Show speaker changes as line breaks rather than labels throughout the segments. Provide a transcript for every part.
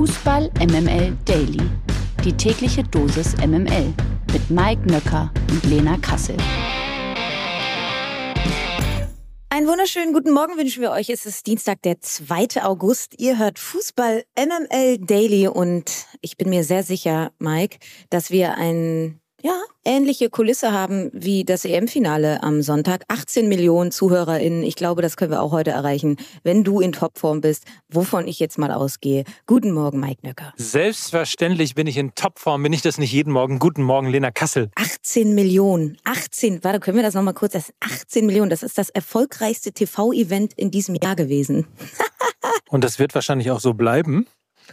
Fußball MML Daily. Die tägliche Dosis MML mit Mike Nöcker und Lena Kassel.
Einen wunderschönen guten Morgen wünschen wir euch. Es ist Dienstag, der 2. August. Ihr hört Fußball MML Daily und ich bin mir sehr sicher, Mike, dass wir ein ja, ähnliche Kulisse haben wie das EM-Finale am Sonntag. 18 Millionen ZuhörerInnen. Ich glaube, das können wir auch heute erreichen, wenn du in Topform bist, wovon ich jetzt mal ausgehe. Guten Morgen, Mike Nöcker.
Selbstverständlich bin ich in Topform. Bin ich das nicht jeden Morgen? Guten Morgen, Lena Kassel.
18 Millionen. 18. Warte, können wir das nochmal kurz? Das ist 18 Millionen. Das ist das erfolgreichste TV-Event in diesem Jahr gewesen.
Und das wird wahrscheinlich auch so bleiben.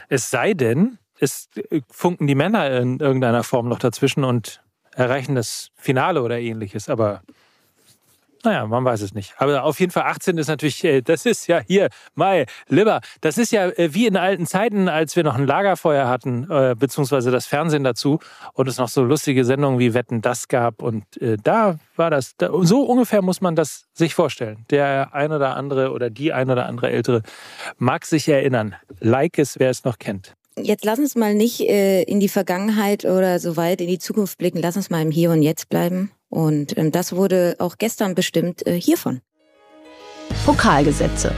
Es sei denn, es funken die Männer in irgendeiner Form noch dazwischen und erreichen das Finale oder ähnliches. Aber naja, man weiß es nicht. Aber auf jeden Fall 18 ist natürlich, äh, das ist ja hier, Mai, Lieber, das ist ja äh, wie in alten Zeiten, als wir noch ein Lagerfeuer hatten, äh, beziehungsweise das Fernsehen dazu und es noch so lustige Sendungen wie Wetten das gab. Und da war das, so ungefähr muss man das sich vorstellen. Der ein oder andere oder die ein oder andere Ältere mag sich erinnern. Like es, wer es noch kennt.
Jetzt lass uns mal nicht äh, in die Vergangenheit oder so weit in die Zukunft blicken. Lass uns mal im Hier und Jetzt bleiben. Und ähm, das wurde auch gestern bestimmt äh, hiervon.
Pokalgesetze.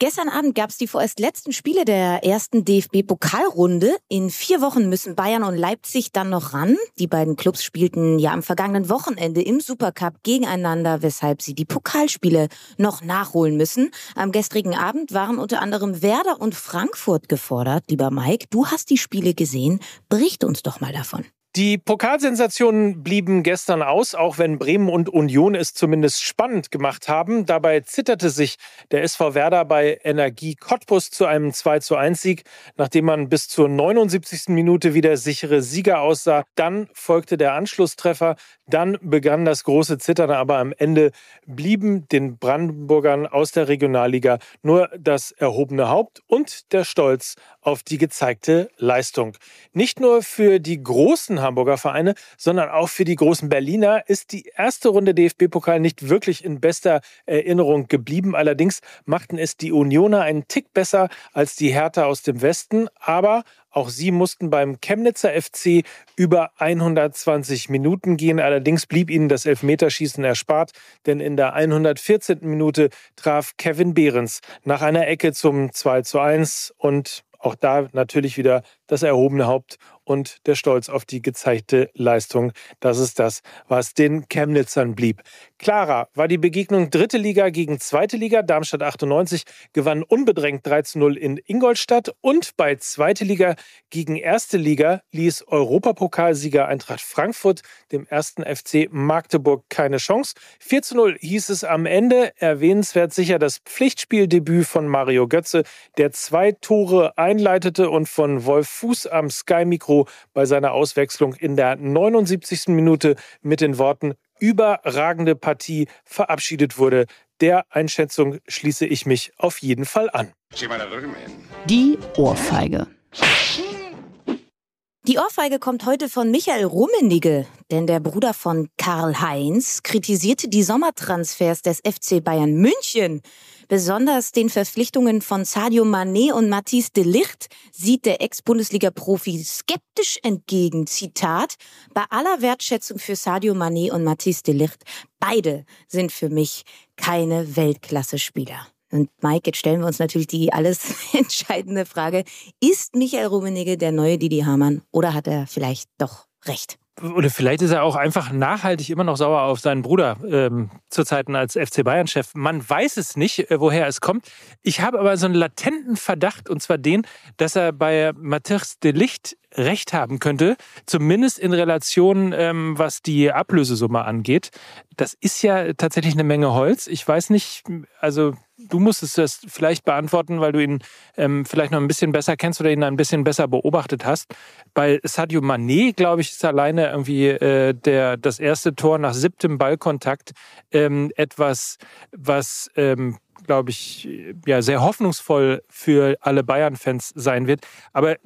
Gestern Abend gab es die vorerst letzten Spiele der ersten DFB-Pokalrunde. In vier Wochen müssen Bayern und Leipzig dann noch ran. Die beiden Clubs spielten ja am vergangenen Wochenende im Supercup gegeneinander, weshalb sie die Pokalspiele noch nachholen müssen. Am gestrigen Abend waren unter anderem Werder und Frankfurt gefordert. Lieber Mike, du hast die Spiele gesehen. Bericht uns doch mal davon.
Die Pokalsensationen blieben gestern aus, auch wenn Bremen und Union es zumindest spannend gemacht haben. Dabei zitterte sich der SV Werder bei Energie Cottbus zu einem 2 zu 1 Sieg, nachdem man bis zur 79. Minute wieder sichere Sieger aussah. Dann folgte der Anschlusstreffer, dann begann das große Zittern, aber am Ende blieben den Brandenburgern aus der Regionalliga nur das erhobene Haupt und der Stolz auf die gezeigte Leistung. Nicht nur für die großen Hamburger Vereine, sondern auch für die großen Berliner ist die erste Runde DFB-Pokal nicht wirklich in bester Erinnerung geblieben. Allerdings machten es die Unioner einen Tick besser als die Hertha aus dem Westen, aber auch sie mussten beim Chemnitzer FC über 120 Minuten gehen. Allerdings blieb ihnen das Elfmeterschießen erspart, denn in der 114. Minute traf Kevin Behrens nach einer Ecke zum 2 zu 1 und auch da natürlich wieder das erhobene Haupt und der Stolz auf die gezeigte Leistung. Das ist das, was den Chemnitzern blieb. Klarer war die Begegnung dritte Liga gegen zweite Liga. Darmstadt 98 gewann unbedrängt 3 zu 0 in Ingolstadt und bei zweite Liga gegen erste Liga ließ Europapokalsieger Eintracht Frankfurt dem ersten FC Magdeburg keine Chance. 4 zu 0 hieß es am Ende. Erwähnenswert sicher das Pflichtspieldebüt von Mario Götze, der zwei Tore einleitete und von Wolf Fuß am Sky Mikro bei seiner Auswechslung in der 79. Minute mit den Worten überragende Partie verabschiedet wurde. Der Einschätzung schließe ich mich auf jeden Fall an.
Die Ohrfeige.
Die Ohrfeige kommt heute von Michael Rummenigge, denn der Bruder von Karl Heinz kritisierte die Sommertransfers des FC Bayern München. Besonders den Verpflichtungen von Sadio Mané und Matisse de Ligt sieht der Ex-Bundesliga-Profi skeptisch entgegen. Zitat, bei aller Wertschätzung für Sadio Mané und Matisse de Ligt, beide sind für mich keine Weltklasse-Spieler. Und Mike, jetzt stellen wir uns natürlich die alles entscheidende Frage. Ist Michael Rummenigge der neue Didi Hamann oder hat er vielleicht doch recht?
Oder vielleicht ist er auch einfach nachhaltig immer noch sauer auf seinen Bruder ähm, zu Zeiten als FC Bayern-Chef. Man weiß es nicht, äh, woher es kommt. Ich habe aber so einen latenten Verdacht, und zwar den, dass er bei Matthias de Licht recht haben könnte, zumindest in Relation, ähm, was die Ablösesumme angeht. Das ist ja tatsächlich eine Menge Holz. Ich weiß nicht, also du musstest das vielleicht beantworten, weil du ihn ähm, vielleicht noch ein bisschen besser kennst oder ihn ein bisschen besser beobachtet hast. Bei Sadio Mané, glaube ich, ist alleine irgendwie äh, der, das erste Tor nach siebtem Ballkontakt ähm, etwas, was ähm, glaube ich, ja, sehr hoffnungsvoll für alle Bayern-Fans sein wird. Aber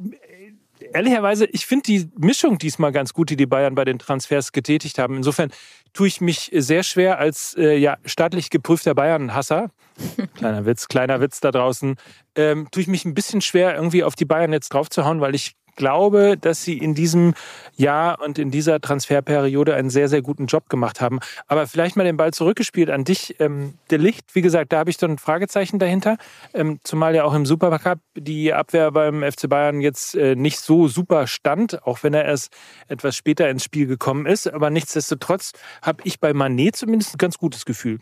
ehrlicherweise, ich finde die Mischung diesmal ganz gut, die die Bayern bei den Transfers getätigt haben. Insofern tue ich mich sehr schwer als äh, ja, staatlich geprüfter Bayern-Hasser. Kleiner Witz, kleiner Witz da draußen. Ähm, tue ich mich ein bisschen schwer, irgendwie auf die Bayern jetzt draufzuhauen, weil ich glaube, dass sie in diesem Jahr und in dieser Transferperiode einen sehr, sehr guten Job gemacht haben. Aber vielleicht mal den Ball zurückgespielt an dich. Ähm, der Licht, wie gesagt, da habe ich dann ein Fragezeichen dahinter. Ähm, zumal ja auch im Supercup die Abwehr beim FC Bayern jetzt äh, nicht so super stand, auch wenn er erst etwas später ins Spiel gekommen ist. Aber nichtsdestotrotz habe ich bei Manet zumindest ein ganz gutes Gefühl.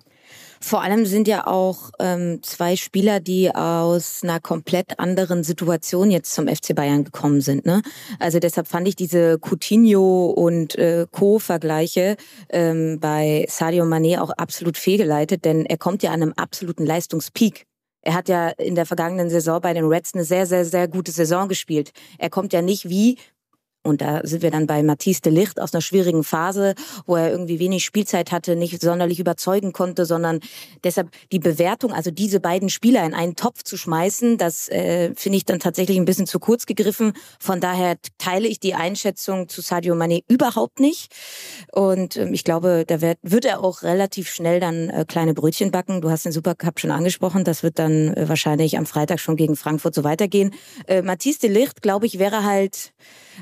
Vor allem sind ja auch ähm, zwei Spieler, die aus einer komplett anderen Situation jetzt zum FC Bayern gekommen sind. Ne? Also deshalb fand ich diese Coutinho und äh, Co-Vergleiche ähm, bei Sadio Mané auch absolut fehlgeleitet, denn er kommt ja an einem absoluten Leistungspeak. Er hat ja in der vergangenen Saison bei den Reds eine sehr, sehr, sehr gute Saison gespielt. Er kommt ja nicht wie und da sind wir dann bei Matisse de Licht aus einer schwierigen Phase, wo er irgendwie wenig Spielzeit hatte, nicht sonderlich überzeugen konnte, sondern deshalb die Bewertung, also diese beiden Spieler in einen Topf zu schmeißen, das äh, finde ich dann tatsächlich ein bisschen zu kurz gegriffen. Von daher teile ich die Einschätzung zu Sadio Mane überhaupt nicht. Und ähm, ich glaube, da wird, wird er auch relativ schnell dann äh, kleine Brötchen backen. Du hast den Supercup schon angesprochen. Das wird dann äh, wahrscheinlich am Freitag schon gegen Frankfurt so weitergehen. Äh, Matisse de Licht, glaube ich, wäre halt,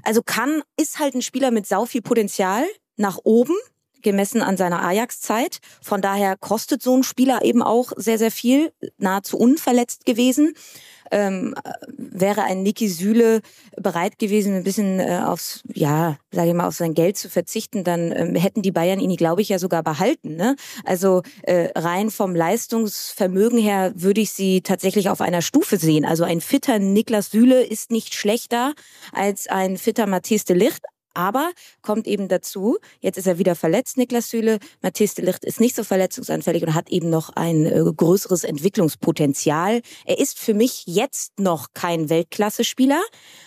also kann, ist halt ein Spieler mit sau viel Potenzial nach oben gemessen an seiner Ajax-Zeit. Von daher kostet so ein Spieler eben auch sehr, sehr viel, nahezu unverletzt gewesen. Ähm, wäre ein Niki Süle bereit gewesen, ein bisschen äh, aufs, ja, sage ich mal, auf sein Geld zu verzichten, dann ähm, hätten die Bayern ihn, glaube ich, ja sogar behalten. Ne? Also äh, rein vom Leistungsvermögen her würde ich sie tatsächlich auf einer Stufe sehen. Also ein fitter Niklas Süle ist nicht schlechter als ein fitter Matthias de Licht, aber kommt eben dazu, jetzt ist er wieder verletzt, Niklas Süle. Matthias de Licht ist nicht so verletzungsanfällig und hat eben noch ein äh, größeres Entwicklungspotenzial. Er ist für mich jetzt noch kein Weltklasse-Spieler,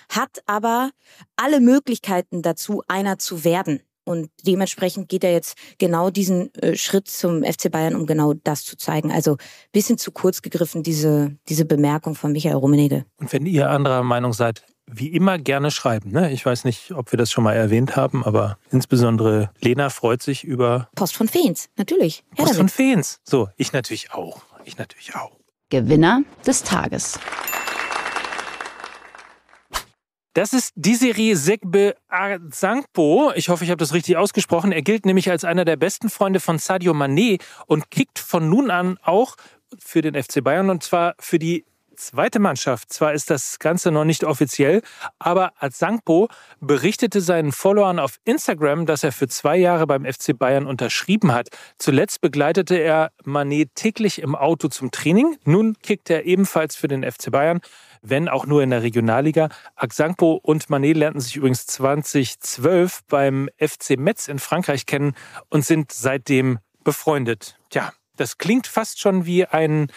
hat aber alle Möglichkeiten dazu, einer zu werden. Und dementsprechend geht er jetzt genau diesen äh, Schritt zum FC Bayern, um genau das zu zeigen. Also bisschen zu kurz gegriffen, diese, diese Bemerkung von Michael Rummenigge.
Und wenn ihr anderer Meinung seid, wie immer gerne schreiben. Ne? Ich weiß nicht, ob wir das schon mal erwähnt haben, aber insbesondere Lena freut sich über
Post von Feens, natürlich.
Her Post damit. von Feens. So, ich natürlich auch. Ich natürlich auch.
Gewinner des Tages.
Das ist Desiree Segbe Azankpo. Ich hoffe, ich habe das richtig ausgesprochen. Er gilt nämlich als einer der besten Freunde von Sadio Mané und kickt von nun an auch für den FC Bayern und zwar für die zweite Mannschaft. Zwar ist das Ganze noch nicht offiziell, aber Azangpo berichtete seinen Followern auf Instagram, dass er für zwei Jahre beim FC Bayern unterschrieben hat. Zuletzt begleitete er Manet täglich im Auto zum Training. Nun kickt er ebenfalls für den FC Bayern wenn auch nur in der Regionalliga. Axangpo und Manet lernten sich übrigens 2012 beim FC Metz in Frankreich kennen und sind seitdem befreundet. Tja, das klingt fast schon wie ein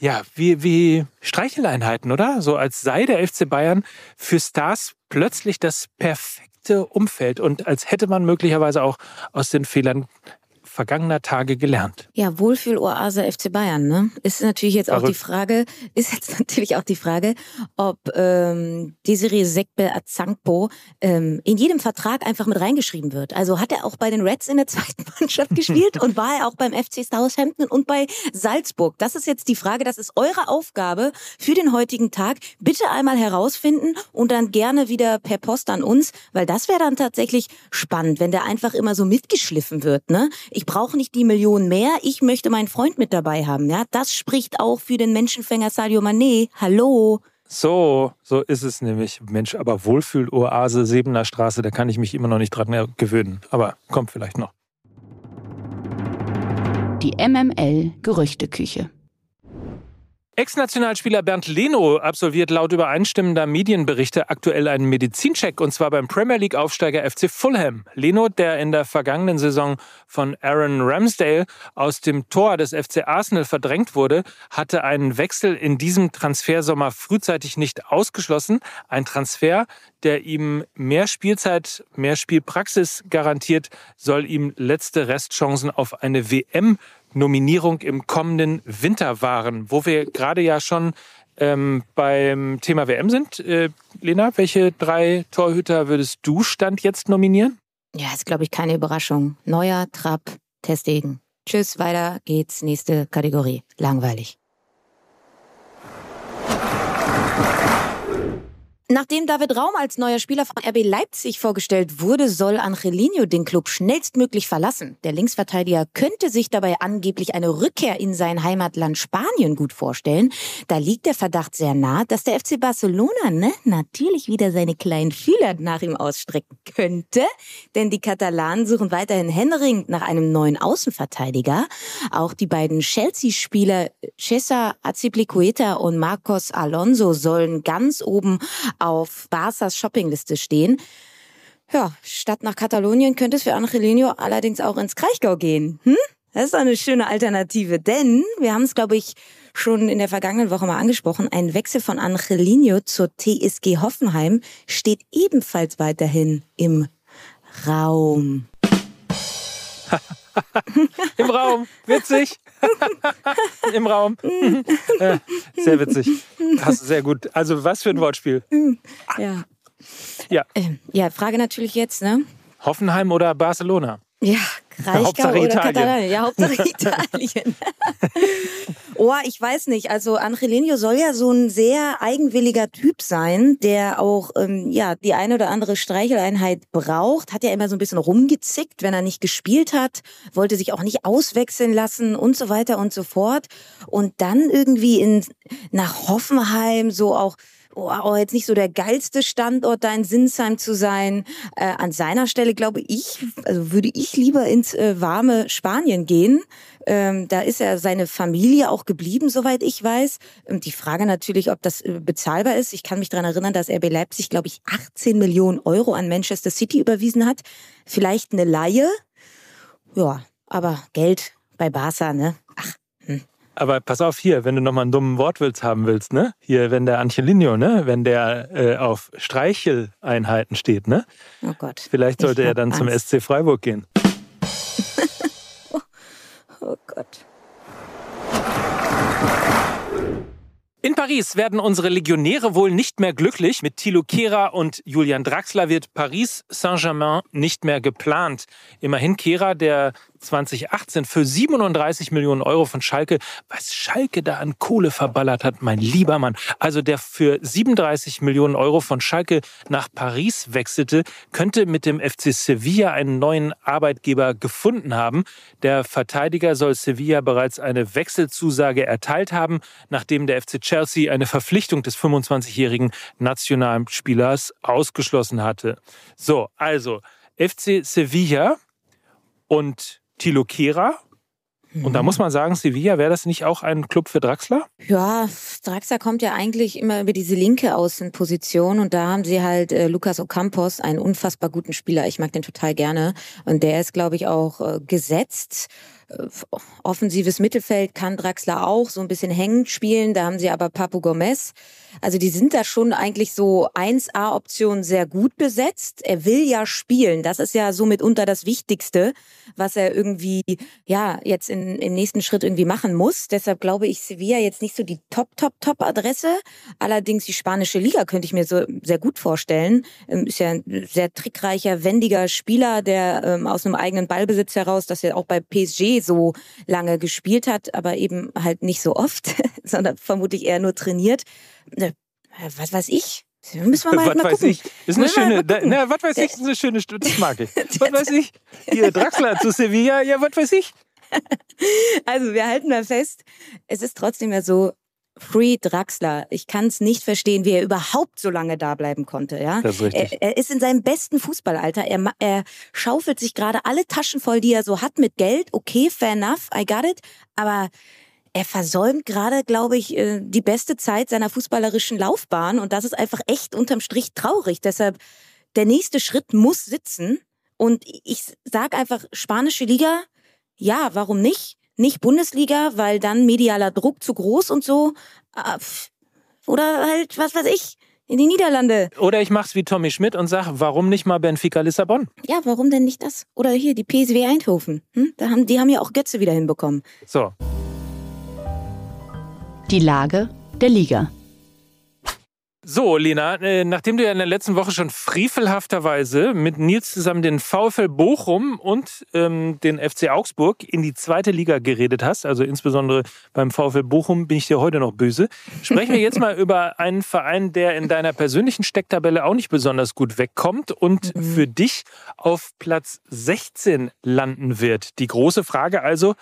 ja, wie, wie Streicheleinheiten, oder? So als sei der FC Bayern für Stars plötzlich das perfekte Umfeld und als hätte man möglicherweise auch aus den Fehlern vergangener Tage gelernt.
Ja, Wohlfühloase FC Bayern, ne? Ist natürlich jetzt auch die Frage, ist jetzt natürlich auch die Frage, ob ähm, Desiree Sekbe Azangpo ähm, in jedem Vertrag einfach mit reingeschrieben wird. Also hat er auch bei den Reds in der zweiten Mannschaft gespielt und war er auch beim FC Southampton und bei Salzburg? Das ist jetzt die Frage, das ist eure Aufgabe für den heutigen Tag. Bitte einmal herausfinden und dann gerne wieder per Post an uns, weil das wäre dann tatsächlich spannend, wenn der einfach immer so mitgeschliffen wird, ne? Ich brauche nicht die Millionen mehr, ich möchte meinen Freund mit dabei haben. Ja, das spricht auch für den Menschenfänger Sadio Mané. Hallo.
So, so ist es nämlich. Mensch, aber Wohlfühloase, Sebener Straße, da kann ich mich immer noch nicht dran gewöhnen. Aber kommt vielleicht noch.
Die MML Gerüchteküche.
Ex-Nationalspieler Bernd Leno absolviert laut übereinstimmender Medienberichte aktuell einen Medizincheck und zwar beim Premier League-Aufsteiger FC Fulham. Leno, der in der vergangenen Saison von Aaron Ramsdale aus dem Tor des FC Arsenal verdrängt wurde, hatte einen Wechsel in diesem Transfersommer frühzeitig nicht ausgeschlossen. Ein Transfer, der ihm mehr Spielzeit, mehr Spielpraxis garantiert, soll ihm letzte Restchancen auf eine WM Nominierung im kommenden Winter waren, wo wir gerade ja schon ähm, beim Thema WM sind. Äh, Lena, welche drei Torhüter würdest du Stand jetzt nominieren?
Ja, ist, glaube ich, keine Überraschung. Neuer, Trapp, Testegen. Tschüss, weiter geht's. Nächste Kategorie. Langweilig. Nachdem David Raum als neuer Spieler von RB Leipzig vorgestellt wurde, soll Angelino den Club schnellstmöglich verlassen. Der Linksverteidiger könnte sich dabei angeblich eine Rückkehr in sein Heimatland Spanien gut vorstellen. Da liegt der Verdacht sehr nah, dass der FC Barcelona ne, natürlich wieder seine kleinen Fühler nach ihm ausstrecken könnte. Denn die Katalanen suchen weiterhin händeringend nach einem neuen Außenverteidiger. Auch die beiden Chelsea-Spieler Cesar Azpilicueta und Marcos Alonso sollen ganz oben auf Barca's Shoppingliste stehen. Ja, statt nach Katalonien könnte es für Angelino allerdings auch ins Kraichgau gehen. Hm? Das ist eine schöne Alternative, denn wir haben es, glaube ich, schon in der vergangenen Woche mal angesprochen. Ein Wechsel von Angelino zur TSG Hoffenheim steht ebenfalls weiterhin im Raum.
Im Raum. Witzig. Im Raum. sehr witzig. Hast du sehr gut. Also was für ein Wortspiel.
Ja.
Ja.
Ähm, ja, Frage natürlich jetzt, ne?
Hoffenheim oder Barcelona?
Ja, Kraichgau
Hauptsache
oder
Italien.
Katalonien. Ja, Hauptsache Italien. oh, ich weiß nicht. Also Angelino soll ja so ein sehr eigenwilliger Typ sein, der auch ähm, ja die eine oder andere Streicheleinheit braucht. Hat ja immer so ein bisschen rumgezickt, wenn er nicht gespielt hat, wollte sich auch nicht auswechseln lassen und so weiter und so fort. Und dann irgendwie in nach Hoffenheim so auch oh, jetzt nicht so der geilste Standort, da in Sinsheim zu sein. Äh, an seiner Stelle glaube ich, also würde ich lieber ins äh, warme Spanien gehen. Ähm, da ist ja seine Familie auch geblieben, soweit ich weiß. Und die Frage natürlich, ob das äh, bezahlbar ist. Ich kann mich daran erinnern, dass RB Leipzig, glaube ich, 18 Millionen Euro an Manchester City überwiesen hat. Vielleicht eine Laie. Ja, aber Geld bei Barca, ne?
Aber pass auf hier, wenn du nochmal einen dummen Wortwitz haben willst, ne? Hier, wenn der Angelino, ne? Wenn der äh, auf Streicheleinheiten steht, ne?
oh Gott.
Vielleicht
Ich
sollte er dann zum
Angst.
SC Freiburg gehen.
Oh Gott.
In Paris werden unsere Legionäre wohl nicht mehr glücklich. Mit Thilo Kehrer und Julian Draxler wird Paris Saint-Germain nicht mehr geplant. Immerhin Kehrer, der 2018 für 37 Millionen Euro von Schalke, was Schalke da an Kohle verballert hat, mein lieber Mann. Also der für 37 Millionen Euro von Schalke nach Paris wechselte, könnte mit dem FC Sevilla einen neuen Arbeitgeber gefunden haben. Der Verteidiger soll Sevilla bereits eine Wechselzusage erteilt haben, nachdem der FC Chelsea eine Verpflichtung des 25-jährigen Nationalspielers ausgeschlossen hatte. So, also FC Sevilla und Thilo Kehrer. Und da muss man sagen, Sevilla, wäre das nicht auch ein Club für Draxler?
Ja, Draxler kommt ja eigentlich immer über diese linke Außenposition und da haben sie halt äh, Lucas Ocampos, einen unfassbar guten Spieler. Ich mag den total gerne und der ist, glaube ich, auch äh, gesetzt. Offensives Mittelfeld kann Draxler auch so ein bisschen hängend spielen. Da haben sie aber Papu Gomez. Also die sind da schon eigentlich so 1A-Optionen sehr gut besetzt. Er will ja spielen. Das ist ja so mitunter das Wichtigste, was er irgendwie, ja, jetzt in, im nächsten Schritt irgendwie machen muss. Deshalb glaube ich, Sevilla jetzt nicht so die Top, Top, Top-Adresse. Allerdings die spanische Liga könnte ich mir so sehr gut vorstellen. Ähm, Ist ja ein sehr trickreicher, wendiger Spieler, der ähm, aus einem eigenen Ballbesitz heraus, das er auch bei PSG so lange gespielt hat, aber eben halt nicht so oft, sondern vermutlich eher nur trainiert. Ne, Was weiß ich? Müssen wir mal,
was
mal
weiß
gucken.
ich. Ist eine schöne, da, na, was weiß ich, ist eine schöne Stimme, das mag ich. Was weiß ich? Hier, Draxler zu Sevilla, ja, was weiß ich?
Also wir halten mal fest, es ist trotzdem ja so, Free Draxler. Ich kann es nicht verstehen, wie er überhaupt so lange da bleiben konnte. Ja,
Das ist richtig.
Er, er ist in seinem besten Fußballalter. Er, er schaufelt sich gerade alle Taschen voll, die er so hat mit Geld. Okay, fair enough, I got it. Aber er versäumt gerade, glaube ich, äh, die beste Zeit seiner fußballerischen Laufbahn. Und das ist einfach echt unterm Strich traurig. Deshalb, der nächste Schritt muss sitzen. Und ich sag einfach, spanische Liga, ja, warum nicht? Nicht Bundesliga, weil dann medialer Druck zu groß und so. Pf. Oder halt, was weiß ich. in die Niederlande.
Oder ich mach's wie Tommy Schmidt und sag, warum nicht mal Benfica Lissabon?
Ja, warum denn nicht das? Oder hier die PSW Eindhoven. Hm? Da haben, die haben ja auch Götze wieder hinbekommen.
So.
Die Lage der Liga.
So, Lena, äh, nachdem du ja in der letzten Woche schon frevelhafterweise mit Nils zusammen den VfL Bochum und ähm, den FC Augsburg in die zweite Liga geredet hast, also insbesondere beim VfL Bochum bin ich dir heute noch böse, sprechen wir jetzt mal über einen Verein, der in deiner persönlichen Stecktabelle auch nicht besonders gut wegkommt und mhm. für dich auf Platz 16 landen wird. Die große Frage also,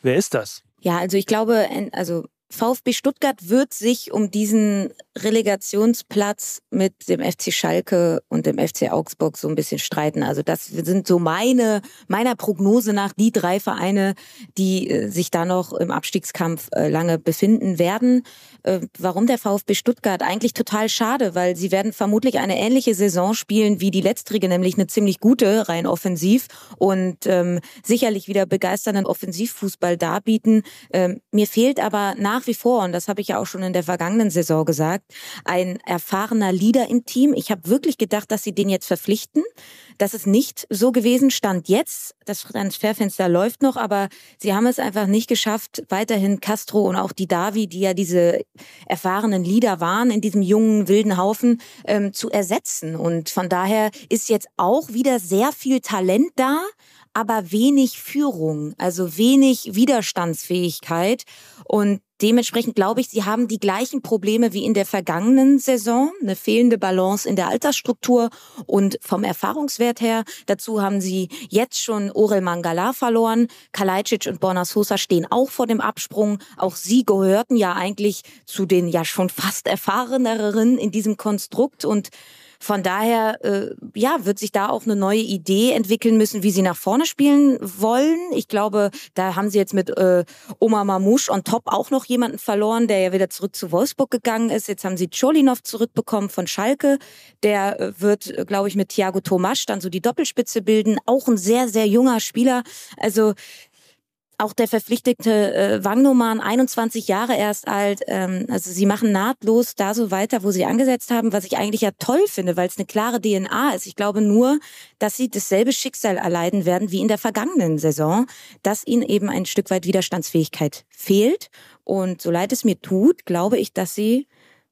wer ist das?
Ja, also ich glaube, also VfB Stuttgart wird sich um diesen Relegationsplatz mit dem FC Schalke und dem FC Augsburg so ein bisschen streiten. Also das sind so meine, meiner Prognose nach die drei Vereine, die äh, sich da noch im Abstiegskampf äh, lange befinden werden. Äh, warum der VfB Stuttgart? Eigentlich total schade, weil sie werden vermutlich eine ähnliche Saison spielen wie die letztrige, nämlich eine ziemlich gute, rein offensiv und ähm, sicherlich wieder begeisternden Offensivfußball darbieten. Ähm, mir fehlt aber nach nach wie vor, und das habe ich ja auch schon in der vergangenen Saison gesagt, ein erfahrener Leader im Team. Ich habe wirklich gedacht, dass sie den jetzt verpflichten. Das ist nicht so gewesen, stand jetzt. Das Transferfenster läuft noch, aber sie haben es einfach nicht geschafft, weiterhin Castro und auch die Davi, die ja diese erfahrenen Leader waren, in diesem jungen, wilden Haufen ähm, zu ersetzen. Und von daher ist jetzt auch wieder sehr viel Talent da, aber wenig Führung, also wenig Widerstandsfähigkeit. Und Dementsprechend glaube ich, sie haben die gleichen Probleme wie in der vergangenen Saison, eine fehlende Balance in der Altersstruktur und vom Erfahrungswert her. Dazu haben sie jetzt schon Orel Mangala verloren. Kalajdzic und Borna Sosa stehen auch vor dem Absprung. Auch sie gehörten ja eigentlich zu den ja schon fast erfahreneren in diesem Konstrukt und von daher, äh, ja, wird sich da auch eine neue Idee entwickeln müssen, wie sie nach vorne spielen wollen. Ich glaube, da haben sie jetzt mit äh, Oma Mamouche on top auch noch jemanden verloren, der ja wieder zurück zu Wolfsburg gegangen ist. Jetzt haben sie Cholinov zurückbekommen von Schalke. Der äh, wird, glaube ich, mit Thiago Tomasch dann so die Doppelspitze bilden. Auch ein sehr, sehr junger Spieler. Also auch der verpflichtete äh, Wangnoman, 21 Jahre erst alt. Ähm, also sie machen nahtlos da so weiter, wo sie angesetzt haben, was ich eigentlich ja toll finde, weil es eine klare DNA ist. Ich glaube nur, dass sie dasselbe Schicksal erleiden werden wie in der vergangenen Saison, dass ihnen eben ein Stück weit Widerstandsfähigkeit fehlt. Und so leid es mir tut, glaube ich, dass sie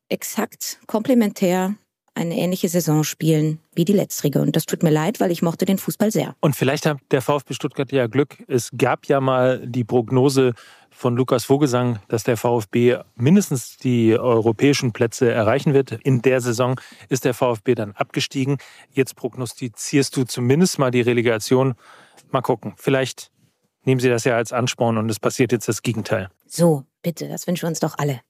exakt komplementär eine ähnliche Saison spielen wie die letztrige. Und das tut mir leid, weil ich mochte den Fußball sehr.
Und vielleicht hat der VfB Stuttgart ja Glück. Es gab ja mal die Prognose von Lukas Vogelsang, dass der VfB mindestens die europäischen Plätze erreichen wird. In der Saison ist der VfB dann abgestiegen. Jetzt prognostizierst du zumindest mal die Relegation. Mal gucken. Vielleicht nehmen Sie das ja als Ansporn und es passiert jetzt das Gegenteil.
So, bitte, das wünschen wir uns doch alle.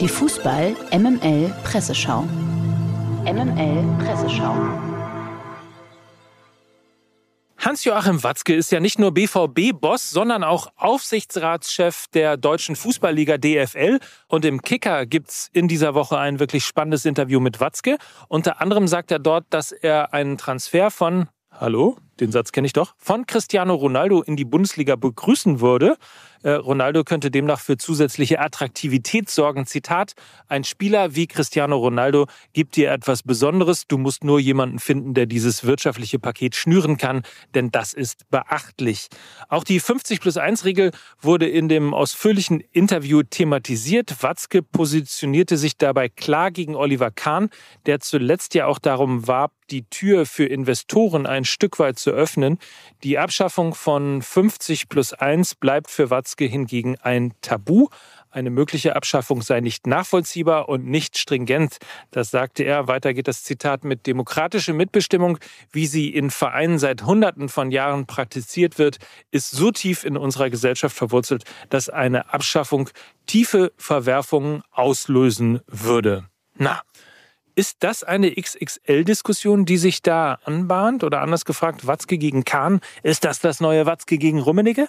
Die Fußball MML Presseschau. MML Presseschau.
Hans-Joachim Watzke ist ja nicht nur BVB-Boss, sondern auch Aufsichtsratschef der deutschen Fußballliga DFL. Und im Kicker gibt's in dieser Woche ein wirklich spannendes Interview mit Watzke. Unter anderem sagt er dort, dass er einen Transfer von, hallo, den Satz kenne ich doch, von Cristiano Ronaldo in die Bundesliga begrüßen würde. Äh, Ronaldo könnte demnach für zusätzliche Attraktivität sorgen. Zitat, ein Spieler wie Cristiano Ronaldo gibt dir etwas Besonderes. Du musst nur jemanden finden, der dieses wirtschaftliche Paket schnüren kann, denn das ist beachtlich. Auch die 50 plus 1 Regel wurde in dem ausführlichen Interview thematisiert. Watzke positionierte sich dabei klar gegen Oliver Kahn, der zuletzt ja auch darum warb, die Tür für Investoren ein Stück weit zu öffnen. Die Abschaffung von 50 plus 1 bleibt für Watzke Watzke hingegen ein Tabu. Eine mögliche Abschaffung sei nicht nachvollziehbar und nicht stringent. Das sagte er. Weiter geht das Zitat mit demokratische Mitbestimmung, wie sie in Vereinen seit Hunderten von Jahren praktiziert wird, ist so tief in unserer Gesellschaft verwurzelt, dass eine Abschaffung tiefe Verwerfungen auslösen würde. Na, ist das eine XXL-Diskussion, die sich da anbahnt? Oder anders gefragt, Watzke gegen Kahn, ist das das neue Watzke gegen Rummenigge?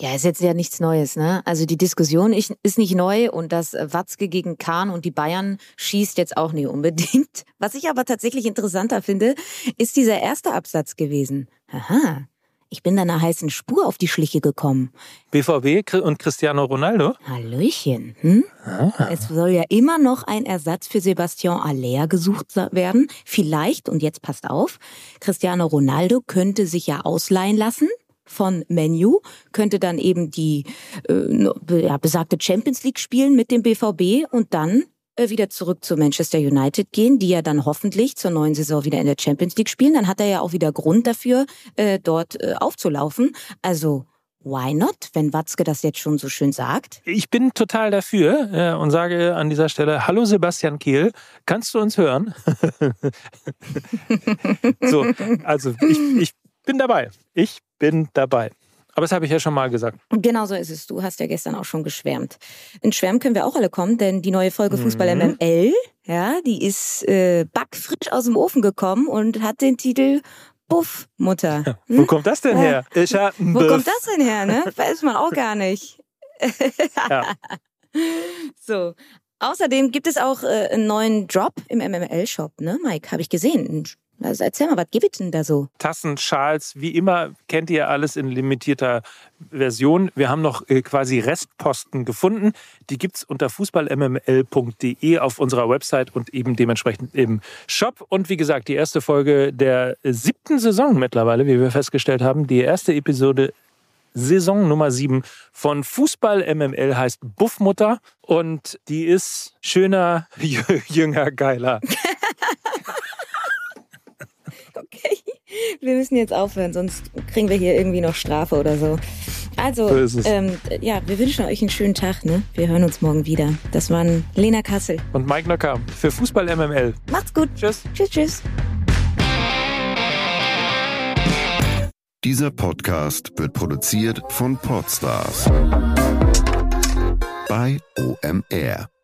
Ja, ist jetzt ja nichts Neues, ne? Also die Diskussion ist nicht neu und das Watzke gegen Kahn und die Bayern schießt jetzt auch nicht unbedingt. Was ich aber tatsächlich interessanter finde, ist dieser erste Absatz gewesen. Aha. Ich bin da einer heißen Spur auf die Schliche gekommen.
BVB und Cristiano Ronaldo?
Hallöchen. Hm? Ah. Es soll ja immer noch ein Ersatz für Sebastian Aller gesucht werden. Vielleicht, und jetzt passt auf, Cristiano Ronaldo könnte sich ja ausleihen lassen von Menu, könnte dann eben die äh, ja, besagte Champions League spielen mit dem BVB und dann äh, wieder zurück zu Manchester United gehen, die ja dann hoffentlich zur neuen Saison wieder in der Champions League spielen. Dann hat er ja auch wieder Grund dafür, äh, dort äh, aufzulaufen. Also Why not, wenn Watzke das jetzt schon so schön sagt?
Ich bin total dafür äh, und sage an dieser Stelle, hallo Sebastian Kehl, kannst du uns hören? so, also ich, ich bin dabei. Ich bin dabei. Aber das habe ich ja schon mal gesagt.
Genau so ist es. Du hast ja gestern auch schon geschwärmt. In Schwärmen können wir auch alle kommen, denn die neue Folge Fußball mhm. MML, ja, die ist äh, backfrisch aus dem Ofen gekommen und hat den Titel Buff, Mutter.
Hm? Wo kommt das denn her?
Ich hab Wo kommt das denn her, ne? Weiß man auch gar nicht. ja. So. Außerdem gibt es auch äh, einen neuen Drop im MML-Shop, ne, Mike? Habe ich gesehen. Also erzähl mal, was gibt es denn da so?
Tassen, Schals, wie immer kennt ihr alles in limitierter Version. Wir haben noch äh, quasi Restposten gefunden. Die gibt es unter fußballmml.de auf unserer Website und eben dementsprechend im Shop. Und wie gesagt, die erste Folge der siebten Saison mittlerweile, wie wir festgestellt haben. Die erste Episode Saison Nummer 7 von Fußball MML heißt Buffmutter und die ist schöner, jünger, geiler.
Okay, wir müssen jetzt aufhören, sonst kriegen wir hier irgendwie noch Strafe oder so. Also, so ähm, ja, wir wünschen euch einen schönen Tag. Ne? Wir hören uns morgen wieder. Das waren Lena Kassel
und Mike Nöcker für Fußball MML.
Macht's gut.
Tschüss.
Tschüss, tschüss.
Dieser Podcast wird produziert von Podstars bei OMR.